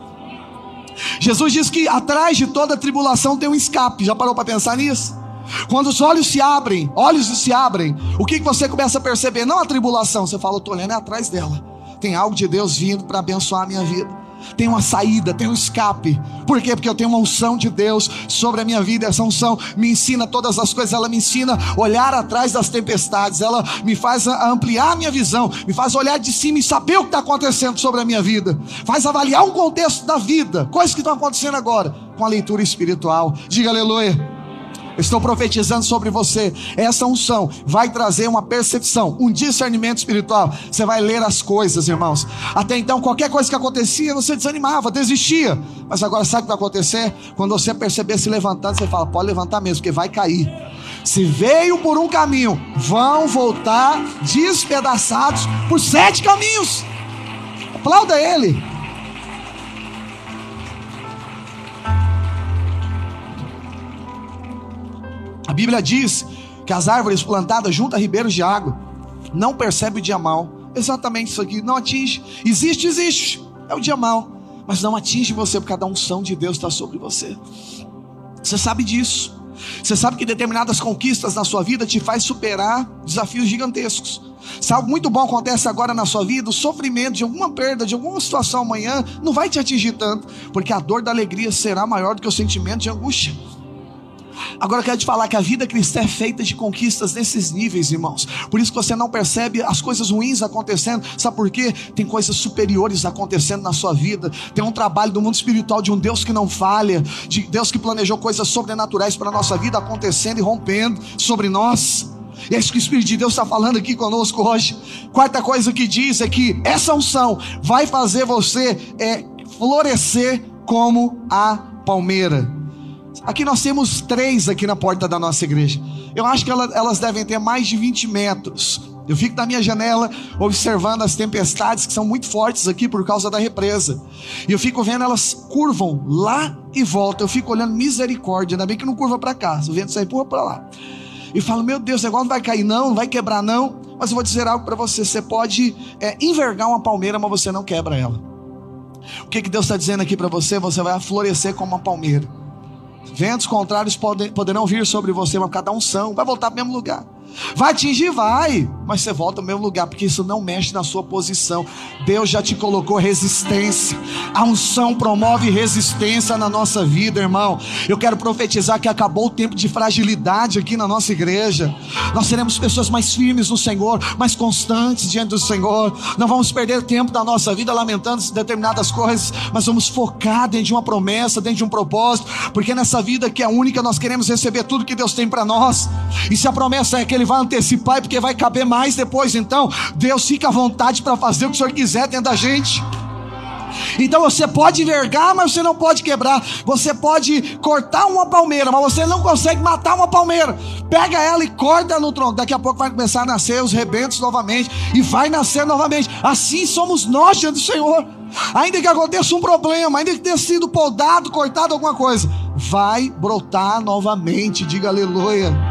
Jesus diz que atrás de toda tribulação tem um escape. Já parou para pensar nisso? Quando os olhos se abrem, olhos se abrem, o que, você começa a perceber? Não a tribulação, você fala, eu estou olhando atrás dela. Tem algo de Deus vindo para abençoar a minha vida tem uma saída, tem um escape. Por quê? Porque eu tenho uma unção de Deus sobre a minha vida. Essa unção me ensina todas as coisas, ela me ensina olhar atrás das tempestades, ela me faz ampliar a minha visão, me faz olhar de cima e saber o que está acontecendo sobre a minha vida, faz avaliar o contexto da vida, coisas que estão acontecendo agora, com a leitura espiritual. Diga aleluia. Estou profetizando sobre você. Essa unção vai trazer uma percepção, um discernimento espiritual. Você vai ler as coisas, irmãos. Até então, qualquer coisa que acontecia, você desanimava, desistia. Mas agora, sabe o que vai acontecer? Quando você perceber se levantando, você fala: pode levantar mesmo, porque vai cair. Se veio por um caminho, vão voltar despedaçados por sete caminhos. Aplauda ele. A Bíblia diz que as árvores plantadas junto a ribeiros de água não percebem o dia mal. Exatamente isso aqui, não atinge. Existe, existe. É o dia mal. Mas não atinge você porque cada unção de Deus está sobre você. Você sabe disso. Você sabe que determinadas conquistas na sua vida te faz superar desafios gigantescos. Se algo muito bom acontece agora na sua vida, o sofrimento de alguma perda, de alguma situação amanhã, não vai te atingir tanto, porque a dor da alegria será maior do que o sentimento de angústia. Agora eu quero te falar que a vida cristã é feita de conquistas nesses níveis, irmãos. Por isso que você não percebe as coisas ruins acontecendo. Sabe por quê? Tem coisas superiores acontecendo na sua vida. Tem um trabalho do mundo espiritual de um Deus que não falha, de Deus que planejou coisas sobrenaturais para a nossa vida acontecendo e rompendo sobre nós. E é isso que o Espírito de Deus está falando aqui conosco hoje. Quarta coisa que diz é que essa unção vai fazer você é, florescer como a palmeira. Aqui nós temos três aqui na porta da nossa igreja. Eu acho que elas devem ter mais de 20 metros. Eu fico na minha janela observando as tempestades que são muito fortes aqui por causa da represa. E eu fico vendo elas curvam lá e voltam. Eu fico olhando misericórdia. Ainda bem que não curva para cá. O vento sai empurra para lá. E falo, meu Deus, o negócio não vai cair, não, não vai quebrar, não. Mas eu vou dizer algo para você: você pode é, envergar uma palmeira, mas você não quebra ela. O que, que Deus está dizendo aqui para você? Você vai florescer como uma palmeira. Ventos contrários poderão vir sobre você, mas cada unção vai voltar para o mesmo lugar. Vai atingir? Vai. Mas você volta ao mesmo lugar, porque isso não mexe na sua posição. Deus já te colocou resistência. A unção promove resistência na nossa vida, irmão. Eu quero profetizar que acabou o tempo de fragilidade aqui na nossa igreja. Nós seremos pessoas mais firmes no Senhor, mais constantes diante do Senhor. Não vamos perder tempo da nossa vida lamentando determinadas coisas, mas vamos focar dentro de uma promessa, dentro de um propósito, porque nessa vida que é única nós queremos receber tudo que Deus tem para nós. E se a promessa é que Ele vai antecipar, porque vai caber mais depois. Então, Deus fica à vontade para fazer o que o Senhor quiser dentro da gente. Então você pode envergar, mas você não pode quebrar. Você pode cortar uma palmeira, mas você não consegue matar uma palmeira. Pega ela e corta no tronco. Daqui a pouco vai começar a nascer os rebentos novamente e vai nascer novamente. Assim somos nós diante do Senhor. Ainda que aconteça um problema, ainda que tenha sido podado, cortado alguma coisa, vai brotar novamente. Diga aleluia.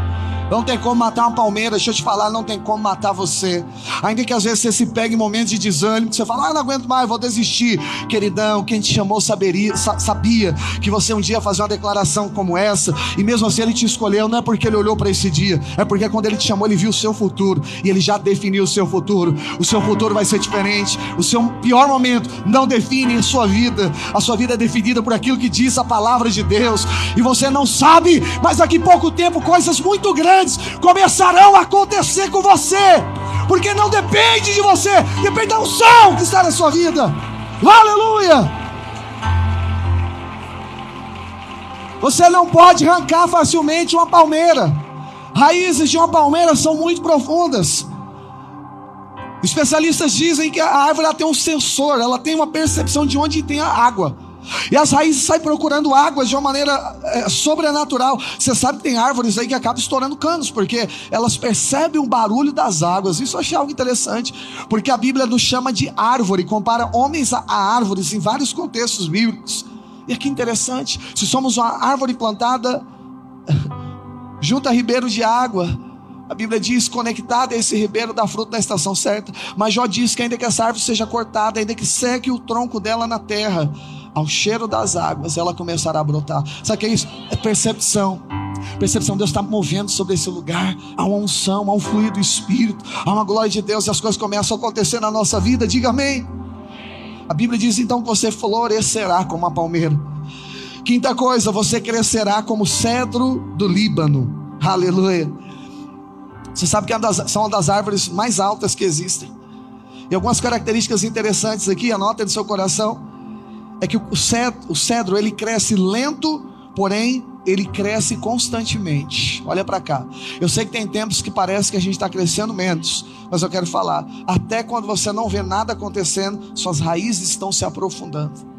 Não tem como matar uma palmeira, deixa eu te falar, não tem como matar você. Ainda que às vezes você se pegue em momentos de desânimo, que você fala, ah, não aguento mais, vou desistir. Queridão, quem te chamou saberia, sabia que você um dia ia fazer uma declaração como essa, e mesmo assim ele te escolheu, não é porque ele olhou para esse dia, é porque quando ele te chamou, ele viu o seu futuro, e ele já definiu o seu futuro. O seu futuro vai ser diferente. O seu pior momento não define a sua vida. A sua vida é definida por aquilo que diz a palavra de Deus. E você não sabe, mas daqui a pouco tempo coisas muito grandes grandes começarão a acontecer com você, porque não depende de você, depende da unção que está na sua vida. Aleluia! Você não pode arrancar facilmente uma palmeira. Raízes de uma palmeira são muito profundas. Especialistas dizem que a árvore tem um sensor, ela tem uma percepção de onde tem a água. E as raízes saem procurando águas de uma maneira é, sobrenatural. Você sabe que tem árvores aí que acabam estourando canos, porque elas percebem o barulho das águas. Isso eu achei algo interessante, porque a Bíblia nos chama de árvore, compara homens a, a árvores em vários contextos bíblicos. E aqui interessante: se somos uma árvore plantada junto a ribeiros de água, a Bíblia diz: conectada a esse ribeiro dá fruto na estação certa. Mas Jó diz que ainda que essa árvore seja cortada, ainda que seque o tronco dela na terra, ao cheiro das águas, ela começará a brotar. Sabe o que é isso? É percepção. Percepção, Deus está movendo sobre esse lugar. Há uma unção, há um fluido do Espírito, há uma glória de Deus e as coisas começam a acontecer na nossa vida. Diga amém. A Bíblia diz então que você florescerá como uma palmeira. Quinta coisa, você crescerá como cedro do Líbano. Aleluia. Você sabe que é são uma das árvores mais altas que existem. E algumas características interessantes aqui, anota no seu coração é que o cedro, ele cresce lento, porém ele cresce constantemente. Olha para cá. Eu sei que tem tempos que parece que a gente está crescendo menos, mas eu quero falar: até quando você não vê nada acontecendo, suas raízes estão se aprofundando.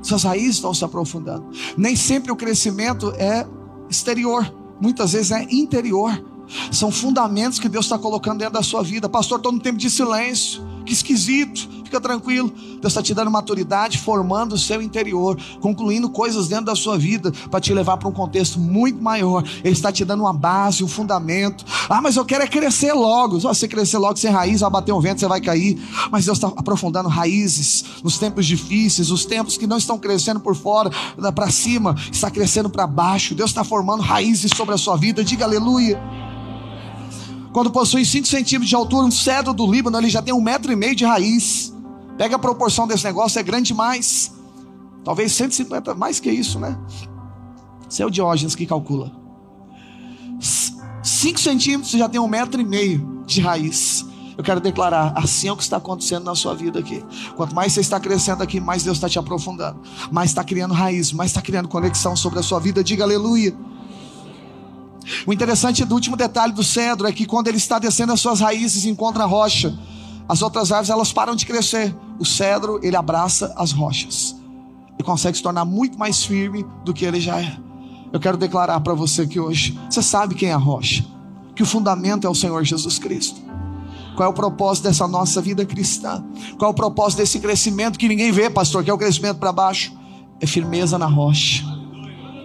Suas raízes estão se aprofundando. Nem sempre o crescimento é exterior, muitas vezes é interior. São fundamentos que Deus está colocando dentro da sua vida. Pastor, estou no tempo de silêncio. Que esquisito. Fica tranquilo. Deus está te dando maturidade, formando o seu interior, concluindo coisas dentro da sua vida para te levar para um contexto muito maior. Ele está te dando uma base, um fundamento. Ah, mas eu quero é crescer logo. Se você crescer logo sem raiz, vai bater um vento, você vai cair. Mas Deus está aprofundando raízes nos tempos difíceis, os tempos que não estão crescendo por fora, para cima, está crescendo para baixo. Deus está formando raízes sobre a sua vida. Diga aleluia. Quando possui 5 centímetros de altura, um cedro do Líbano, ele já tem um metro e meio de raiz. Pega a proporção desse negócio, é grande demais. Talvez 150, mais que isso, né? Esse é o Diógenes que calcula. 5 centímetros já tem um metro e meio de raiz. Eu quero declarar, assim é o que está acontecendo na sua vida aqui. Quanto mais você está crescendo aqui, mais Deus está te aprofundando. Mais está criando raiz, mais está criando conexão sobre a sua vida. Diga aleluia. O interessante do último detalhe do cedro é que quando ele está descendo as suas raízes e encontra a rocha, as outras árvores elas param de crescer. O cedro ele abraça as rochas e consegue se tornar muito mais firme do que ele já é. Eu quero declarar para você que hoje você sabe quem é a rocha, que o fundamento é o Senhor Jesus Cristo. Qual é o propósito dessa nossa vida cristã? Qual é o propósito desse crescimento que ninguém vê, pastor? Que é o crescimento para baixo? É firmeza na rocha,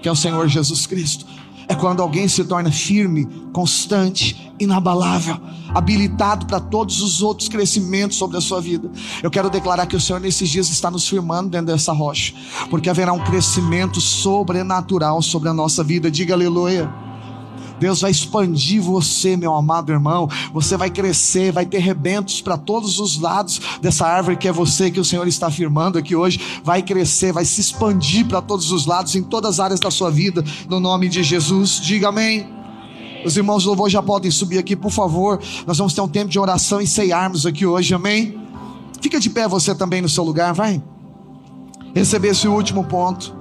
que é o Senhor Jesus Cristo é quando alguém se torna firme, constante, inabalável, habilitado para todos os outros crescimentos sobre a sua vida. Eu quero declarar que o Senhor nesses dias está nos firmando dentro dessa rocha, porque haverá um crescimento sobrenatural sobre a nossa vida. Diga aleluia. Deus vai expandir você, meu amado irmão. Você vai crescer, vai ter rebentos para todos os lados dessa árvore que é você, que o Senhor está afirmando aqui hoje. Vai crescer, vai se expandir para todos os lados, em todas as áreas da sua vida, no nome de Jesus. Diga amém. Os irmãos do louvor já podem subir aqui, por favor. Nós vamos ter um tempo de oração e ceiarmos aqui hoje, amém? Fica de pé você também no seu lugar, vai. Receber esse último ponto.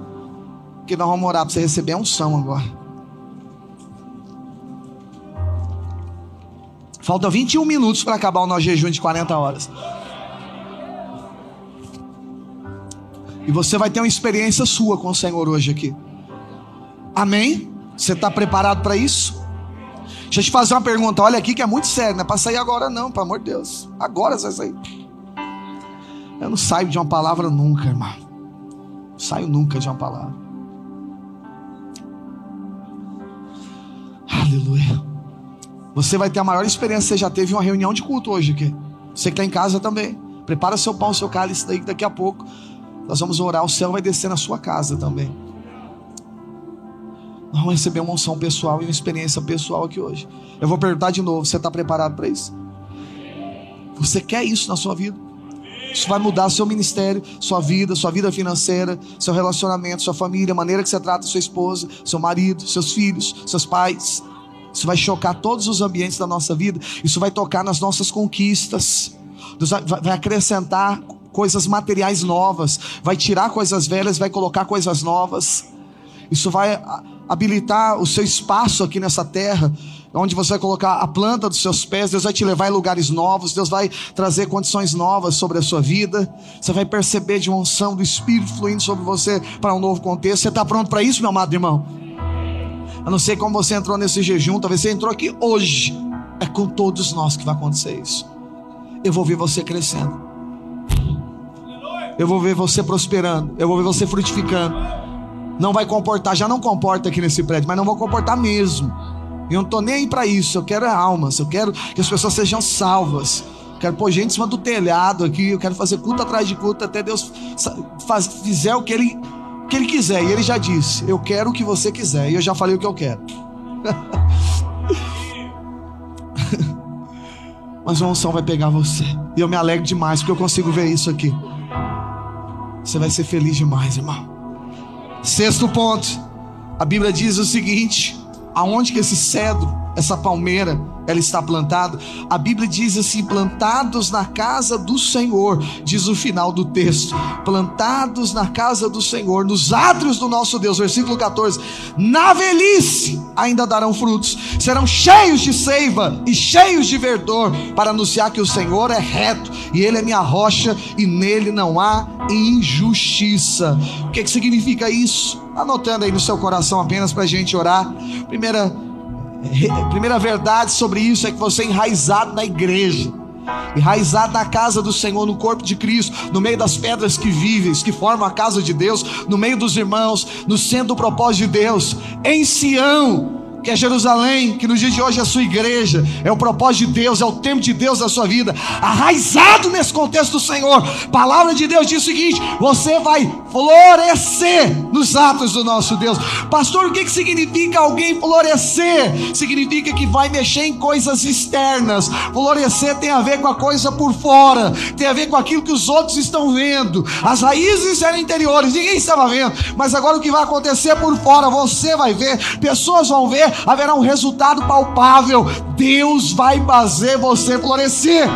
Que nós vamos orar para você receber a unção agora. Falta 21 minutos para acabar o nosso jejum de 40 horas. E você vai ter uma experiência sua com o Senhor hoje aqui. Amém? Você está preparado para isso? Deixa eu te fazer uma pergunta. Olha aqui que é muito sério, não é para sair agora, não, pelo amor de Deus. Agora você vai sair. Eu não saio de uma palavra nunca, irmão. Não saio nunca de uma palavra. Aleluia. Você vai ter a maior experiência que você já teve em uma reunião de culto hoje aqui. Você que está em casa também. Prepara seu pão, seu cálice daí que daqui a pouco nós vamos orar. O céu vai descer na sua casa também. Nós vamos receber uma unção pessoal e uma experiência pessoal aqui hoje. Eu vou perguntar de novo: você está preparado para isso? Você quer isso na sua vida? Isso vai mudar seu ministério, sua vida, sua vida financeira, seu relacionamento, sua família, a maneira que você trata sua esposa, seu marido, seus filhos, seus pais. Isso vai chocar todos os ambientes da nossa vida. Isso vai tocar nas nossas conquistas. Deus vai acrescentar coisas materiais novas. Vai tirar coisas velhas, vai colocar coisas novas. Isso vai habilitar o seu espaço aqui nessa terra, onde você vai colocar a planta dos seus pés, Deus vai te levar em lugares novos, Deus vai trazer condições novas sobre a sua vida. Você vai perceber de uma unção do Espírito fluindo sobre você para um novo contexto. Você está pronto para isso, meu amado irmão? Eu não sei como você entrou nesse jejum, talvez você entrou aqui hoje. É com todos nós que vai acontecer isso. Eu vou ver você crescendo. Eu vou ver você prosperando. Eu vou ver você frutificando não vai comportar, já não comporta aqui nesse prédio, mas não vou comportar mesmo. Eu não estou nem aí para isso, eu quero almas, eu quero que as pessoas sejam salvas. Eu quero pôr gente em cima do telhado aqui, eu quero fazer culto atrás de culto até Deus fizer o que ele, que ele quiser. E ele já disse: Eu quero o que você quiser. E eu já falei o que eu quero. Mas a unção vai pegar você. E eu me alegro demais porque eu consigo ver isso aqui. Você vai ser feliz demais, irmão. Sexto ponto. A Bíblia diz o seguinte: aonde que esse cedro, essa palmeira, ela está plantada? A Bíblia diz assim: plantados na casa do Senhor, diz o final do texto. Plantados na casa do Senhor, nos átrios do nosso Deus, versículo 14. Na velhice ainda darão frutos, serão cheios de seiva e cheios de verdor, para anunciar que o Senhor é reto e Ele é minha rocha e nele não há injustiça. O que, que significa isso? Anotando aí no seu coração apenas para a gente orar. Primeira, primeira verdade sobre isso é que você é enraizado na igreja. Enraizado na casa do Senhor, no corpo de Cristo, no meio das pedras que vivem, que formam a casa de Deus, no meio dos irmãos, no centro do propósito de Deus, em Sião, que é Jerusalém, que no dia de hoje é a sua igreja, é o propósito de Deus, é o tempo de Deus na sua vida, arraizado nesse contexto do Senhor. palavra de Deus diz o seguinte: você vai florescer nos atos do nosso Deus. Pastor, o que, que significa alguém florescer? Significa que vai mexer em coisas externas. Florescer tem a ver com a coisa por fora, tem a ver com aquilo que os outros estão vendo. As raízes eram interiores, ninguém estava vendo, mas agora o que vai acontecer por fora, você vai ver, pessoas vão ver, haverá um resultado palpável. Deus vai fazer você florescer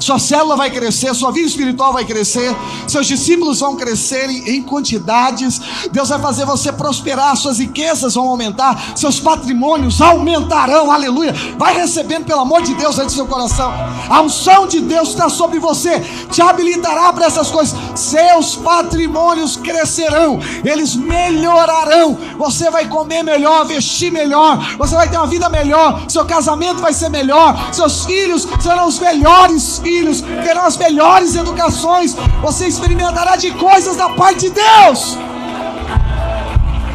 sua célula vai crescer, sua vida espiritual vai crescer, seus discípulos vão crescer em, quantidades, Deus vai fazer você prosperar, suas riquezas vão aumentar, seus patrimônios aumentarão, aleluia. Vai recebendo, pelo amor de Deus, dentro do seu coração. A unção de Deus está sobre você, te habilitará para essas coisas. Seus patrimônios crescerão, eles melhorarão. Você vai comer melhor, vestir melhor, você vai ter uma vida melhor, seu casamento vai ser melhor, seus filhos serão os melhores filhos terão as melhores educações, você experimentará de coisas da parte de Deus.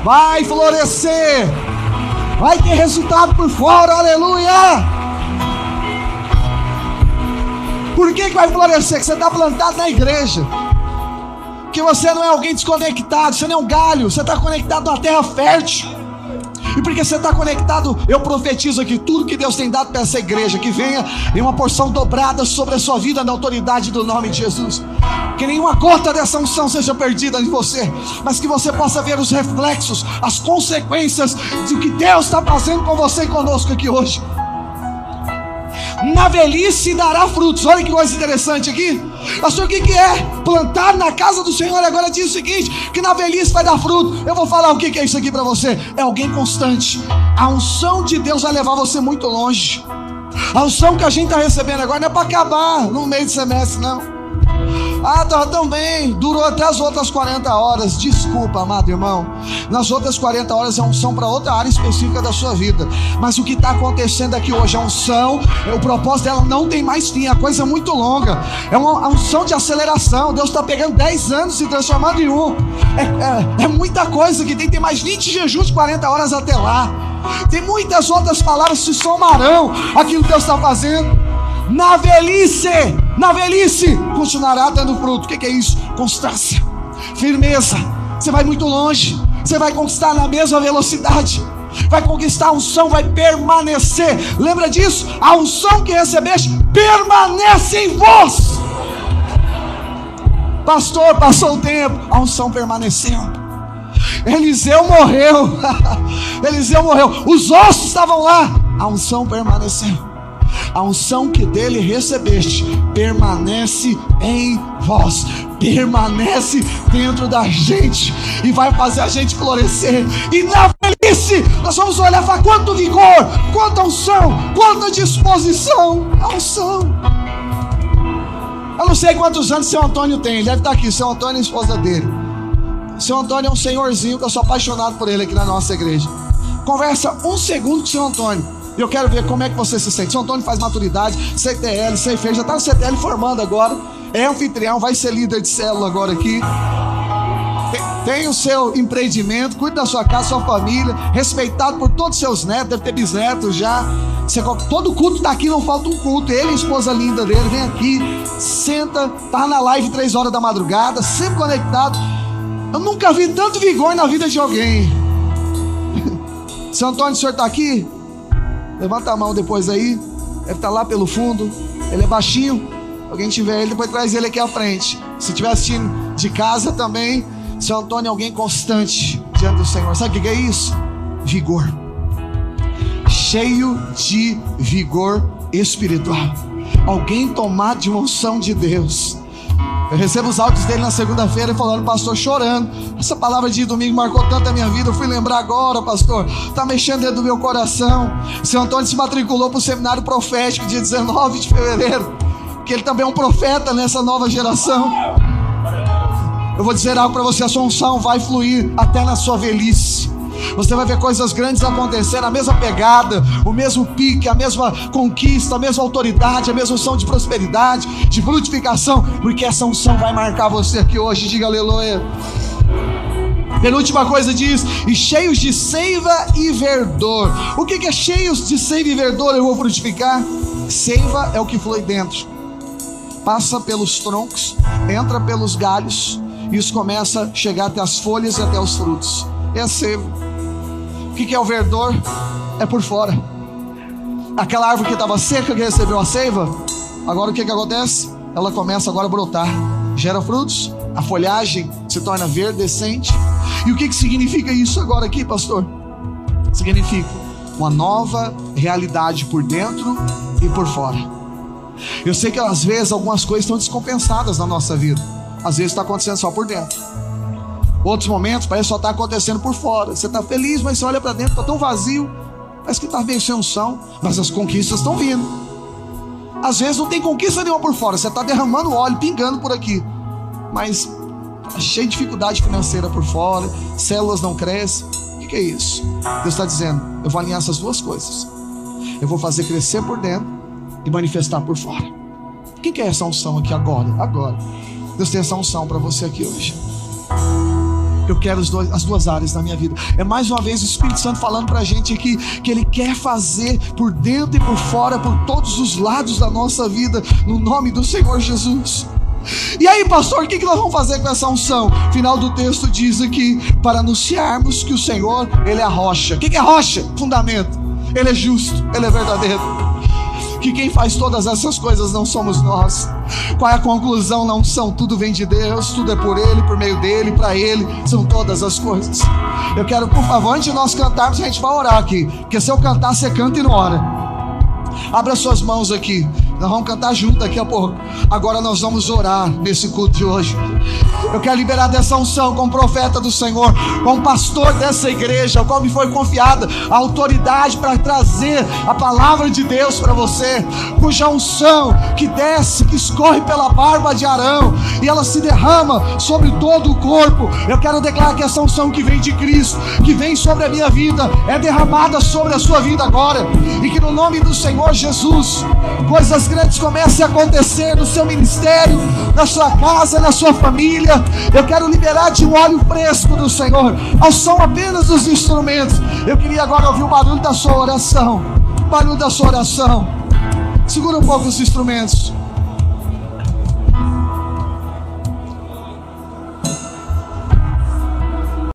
Vai florescer, vai ter resultado por fora, aleluia. Por que, que vai florescer? Que você está plantado na igreja. Que você não é alguém desconectado, você não é um galho, você está conectado na terra fértil. E porque você está conectado, eu profetizo aqui tudo que Deus tem dado para essa igreja, que venha em uma porção dobrada sobre a sua vida na autoridade do nome de Jesus. Que nenhuma gota dessa unção seja perdida em você, mas que você possa ver os reflexos, as consequências do que Deus está fazendo com você e conosco aqui hoje na velhice dará frutos. Olha que coisa interessante aqui. Pastor, o que, que é? Plantar na casa do Senhor. Agora diz o seguinte: que na velhice vai dar fruto. Eu vou falar o que, que é isso aqui para você. É alguém constante. A unção de Deus vai levar você muito longe. A unção que a gente está recebendo agora não é para acabar no meio do semestre, não. Ah, tá tão bem, durou até as outras 40 horas. Desculpa, amado irmão. Nas outras 40 horas é unção para outra área específica da sua vida. Mas o que está acontecendo aqui hoje, a unção, o propósito dela não tem mais fim, a coisa é muito longa. É uma unção de aceleração. Deus está pegando 10 anos e transformando em um. É, é, é muita coisa que tem, tem mais 20 jejuns de 40 horas até lá. Tem muitas outras palavras que se somarão aquilo que Deus está fazendo na velhice, na velhice, continuará dando fruto. O que é isso? Constância, firmeza. Você vai muito longe, você vai conquistar na mesma velocidade. Vai conquistar a unção, vai permanecer. Lembra disso? A unção que recebeste permanece em vós. Pastor, passou o tempo, a unção permaneceu. Eliseu morreu. Eliseu morreu. Os ossos estavam lá. A unção permaneceu a unção que dele recebeste permanece em vós, permanece dentro da gente e vai fazer a gente florescer. E na velhice, nós vamos olhar falar: quanto vigor, quanta unção, quanta disposição, a unção. Eu não sei quantos anos seu Antônio tem, ele deve estar aqui, seu Antônio é a esposa dele. Seu Antônio é um senhorzinho que eu sou apaixonado por ele aqui na nossa igreja. Conversa um segundo com seu Antônio. E eu quero ver como é que você se sente. São Antônio faz maturidade, CTL, CFE, já está no CTL formando agora. É anfitrião, vai ser líder de célula agora aqui. Tem o seu empreendimento, cuida da sua casa, sua família, respeitado por todos os seus netos, deve ter bisnetos já. Você, todo culto está aqui, não falta um culto. Ele e a esposa linda dele, vem aqui, senta, tá na live três horas da madrugada, sempre conectado. Eu nunca vi tanto vigor na vida de alguém. Seu Antônio, o senhor está aqui? Levanta a mão depois aí. Deve estar lá pelo fundo. Ele é baixinho. Alguém tiver ele, depois traz ele aqui à frente. Se estiver assistindo de casa também, seu Antônio é alguém constante diante do Senhor. Sabe o que é isso? Vigor. Cheio de vigor espiritual. Alguém tomado de uma unção de Deus eu recebo os áudios dele na segunda-feira falando, pastor, chorando. Essa palavra de domingo marcou tanto a minha vida. Eu fui lembrar agora, pastor. Está mexendo dentro do meu coração. Seu Antônio se matriculou para o seminário profético dia 19 de fevereiro. Que ele também é um profeta nessa nova geração. Eu vou dizer algo para você: a sua unção vai fluir até na sua velhice. Você vai ver coisas grandes acontecer, a mesma pegada, o mesmo pique, a mesma conquista, a mesma autoridade, a mesma unção de prosperidade, de frutificação, porque essa unção vai marcar você aqui hoje. Diga aleluia. Penúltima coisa diz: e cheios de seiva e verdor. O que é cheios de seiva e verdor? Eu vou frutificar. Seiva é o que flui dentro, passa pelos troncos, entra pelos galhos, e isso começa a chegar até as folhas e até os frutos. É seiva. O que é o verdor? É por fora. Aquela árvore que estava seca, que recebeu a seiva, agora o que, que acontece? Ela começa agora a brotar, gera frutos, a folhagem se torna verdecente. E o que, que significa isso agora aqui, pastor? Significa uma nova realidade por dentro e por fora. Eu sei que às vezes algumas coisas estão descompensadas na nossa vida, às vezes está acontecendo só por dentro. Outros momentos parece só estar tá acontecendo por fora. Você está feliz, mas você olha para dentro, está tão vazio. Parece que está vencendo unção, mas as conquistas estão vindo. Às vezes não tem conquista nenhuma por fora, você está derramando óleo, pingando por aqui. Mas está cheio de dificuldade financeira por fora, células não crescem. O que, que é isso? Deus está dizendo: eu vou alinhar essas duas coisas. Eu vou fazer crescer por dentro e manifestar por fora. O que é essa unção aqui agora? Agora. Deus tem essa unção para você aqui hoje. Eu quero dois, as duas áreas da minha vida. É mais uma vez o Espírito Santo falando para a gente aqui que Ele quer fazer por dentro e por fora, por todos os lados da nossa vida, no nome do Senhor Jesus. E aí, pastor, o que nós vamos fazer com essa unção? Final do texto diz aqui: para anunciarmos que o Senhor, Ele é a rocha. O que é rocha? Fundamento. Ele é justo, Ele é verdadeiro. Que quem faz todas essas coisas não somos nós. Qual é a conclusão? Não são, tudo vem de Deus, tudo é por Ele, por meio dEle, para Ele, são todas as coisas. Eu quero, por favor, antes de nós cantarmos, a gente vai orar aqui. Porque se eu cantar, você canta e não ora. Abra suas mãos aqui. Nós vamos cantar junto daqui a pouco. Agora nós vamos orar nesse culto de hoje. Eu quero liberar dessa unção com o profeta do Senhor, com o pastor dessa igreja, ao qual me foi confiada a autoridade para trazer a palavra de Deus para você, cuja unção que desce, que escorre pela barba de Arão e ela se derrama sobre todo o corpo. Eu quero declarar que essa unção que vem de Cristo, que vem sobre a minha vida, é derramada sobre a sua vida agora, e que no nome do Senhor Jesus, coisas grandes comecem a acontecer no seu ministério, na sua casa, na sua família. Eu quero liberar de um óleo fresco do Senhor, ao som apenas dos instrumentos. Eu queria agora ouvir o barulho da sua oração. O barulho da sua oração. Segura um pouco os instrumentos.